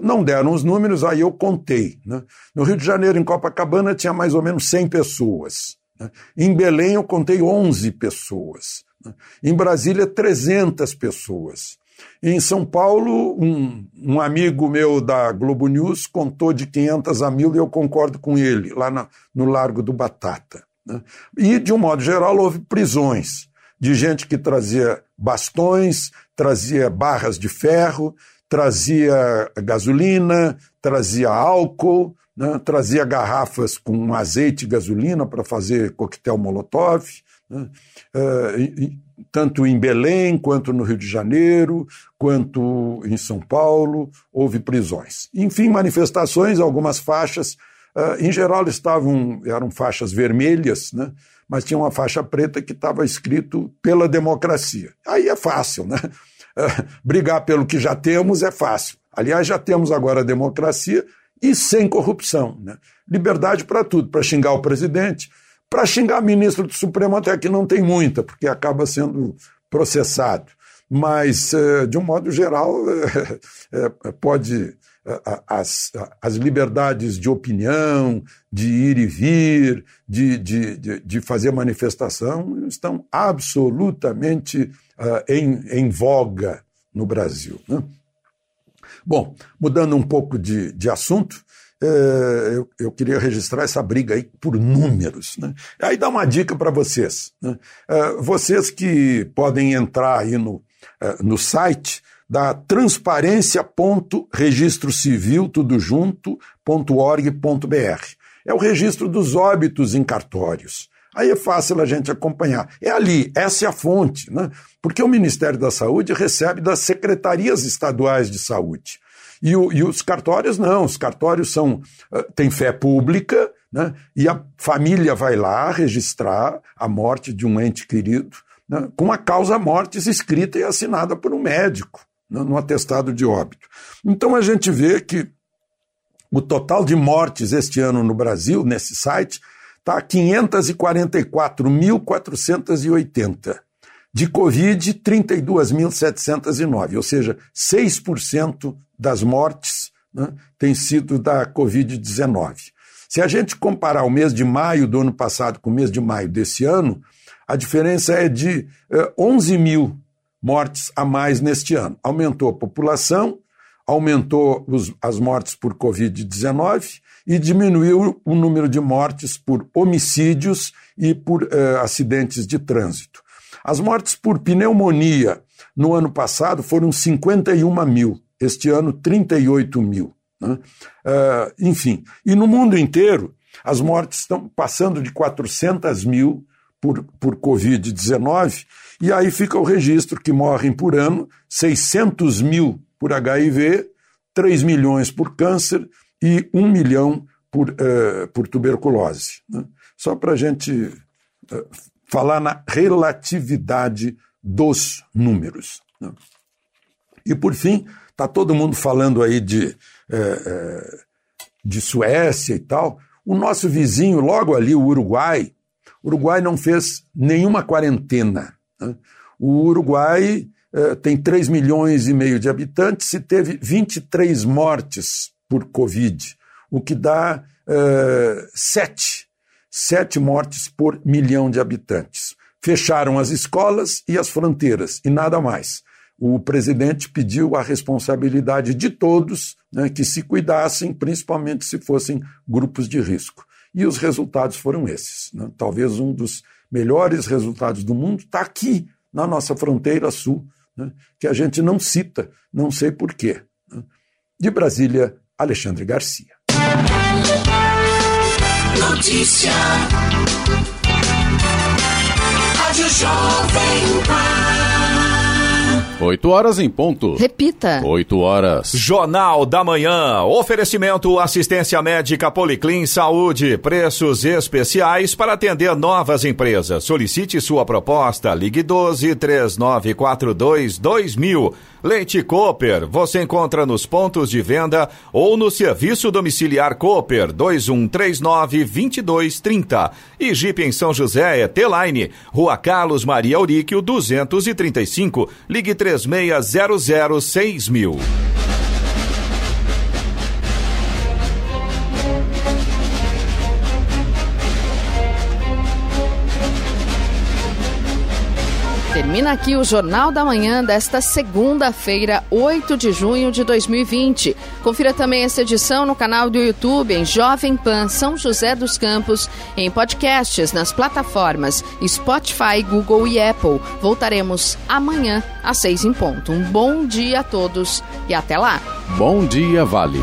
Não deram os números, aí eu contei. Né? No Rio de Janeiro, em Copacabana, tinha mais ou menos 100 pessoas. Né? Em Belém, eu contei 11 pessoas. Né? Em Brasília, 300 pessoas. Em São Paulo, um, um, amigo meu da Globo News contou de 500 a mil e eu concordo com ele, lá na, no Largo do Batata. Né? E, de um modo geral, houve prisões. de gente que trazia bastões, trazia barras de ferro, trazia gasolina, trazia álcool, né, trazia garrafas com azeite e gasolina para fazer coquetel molotov, né, uh, tanto em Belém, quanto no Rio de Janeiro, quanto em São Paulo, houve prisões. Enfim, manifestações, algumas faixas, uh, em geral estavam, eram faixas vermelhas, né, mas tinha uma faixa preta que estava escrito pela democracia. Aí é fácil, né? Brigar pelo que já temos é fácil. Aliás, já temos agora a democracia, e sem corrupção. Né? Liberdade para tudo, para xingar o presidente, para xingar ministro do Supremo até que não tem muita, porque acaba sendo processado. Mas, eh, de um modo geral, eh, pode. As, as liberdades de opinião, de ir e vir, de, de, de fazer manifestação, estão absolutamente uh, em, em voga no Brasil. Né? Bom, mudando um pouco de, de assunto, é, eu, eu, queria registrar essa briga aí por números. Né? Aí dá uma dica para vocês. Né? É, vocês que podem entrar aí no, no site da transparência.registrocivil, tudo junto.org.br. É o registro dos óbitos em cartórios. Aí é fácil a gente acompanhar. É ali, essa é a fonte, né? Porque o Ministério da Saúde recebe das secretarias estaduais de saúde. E, o, e os cartórios não, os cartórios são têm fé pública, né? E a família vai lá registrar a morte de um ente querido, né? com a causa mortes escrita e assinada por um médico, né? no atestado de óbito. Então a gente vê que o total de mortes este ano no Brasil, nesse site, está 544.480. De Covid, 32.709, ou seja, 6% das mortes né, tem sido da Covid-19. Se a gente comparar o mês de maio do ano passado com o mês de maio desse ano, a diferença é de eh, 11 mil mortes a mais neste ano. Aumentou a população, aumentou os, as mortes por Covid-19 e diminuiu o número de mortes por homicídios e por uh, acidentes de trânsito. As mortes por pneumonia no ano passado foram 51 mil, este ano 38 mil. Né? Uh, enfim, e no mundo inteiro, as mortes estão passando de 400 mil por, por Covid-19, e aí fica o registro que morrem por ano 600 mil por HIV, 3 milhões por câncer e um milhão por, uh, por tuberculose. Né? Só para a gente uh, falar na relatividade dos números. Né? E, por fim, está todo mundo falando aí de, uh, de Suécia e tal. O nosso vizinho, logo ali, o Uruguai, o Uruguai não fez nenhuma quarentena. Né? O Uruguai tem 3 milhões e meio de habitantes e teve 23 mortes por Covid, o que dá uh, sete, sete mortes por milhão de habitantes. Fecharam as escolas e as fronteiras, e nada mais. O presidente pediu a responsabilidade de todos né, que se cuidassem, principalmente se fossem grupos de risco. E os resultados foram esses. Né? Talvez um dos melhores resultados do mundo está aqui, na nossa fronteira sul, né, que a gente não cita, não sei porquê. Né? De Brasília, Alexandre Garcia. Notícia. Rádio Jovem Pan. 8 horas em ponto. Repita. 8 horas. Jornal da Manhã. Oferecimento assistência médica Policlin Saúde. Preços especiais para atender novas empresas. Solicite sua proposta. Ligue 12 3942 2000. Leite Cooper. Você encontra nos pontos de venda ou no serviço domiciliar Cooper 2139 2230. E Jeep em São José é T-Line. Rua Carlos Maria Auríquio 235. Ligue 3 3600 mil. Termina aqui o Jornal da Manhã desta segunda-feira, 8 de junho de 2020. Confira também esta edição no canal do YouTube em Jovem Pan São José dos Campos, em podcasts nas plataformas Spotify, Google e Apple. Voltaremos amanhã às seis em ponto. Um bom dia a todos e até lá. Bom dia, Vale.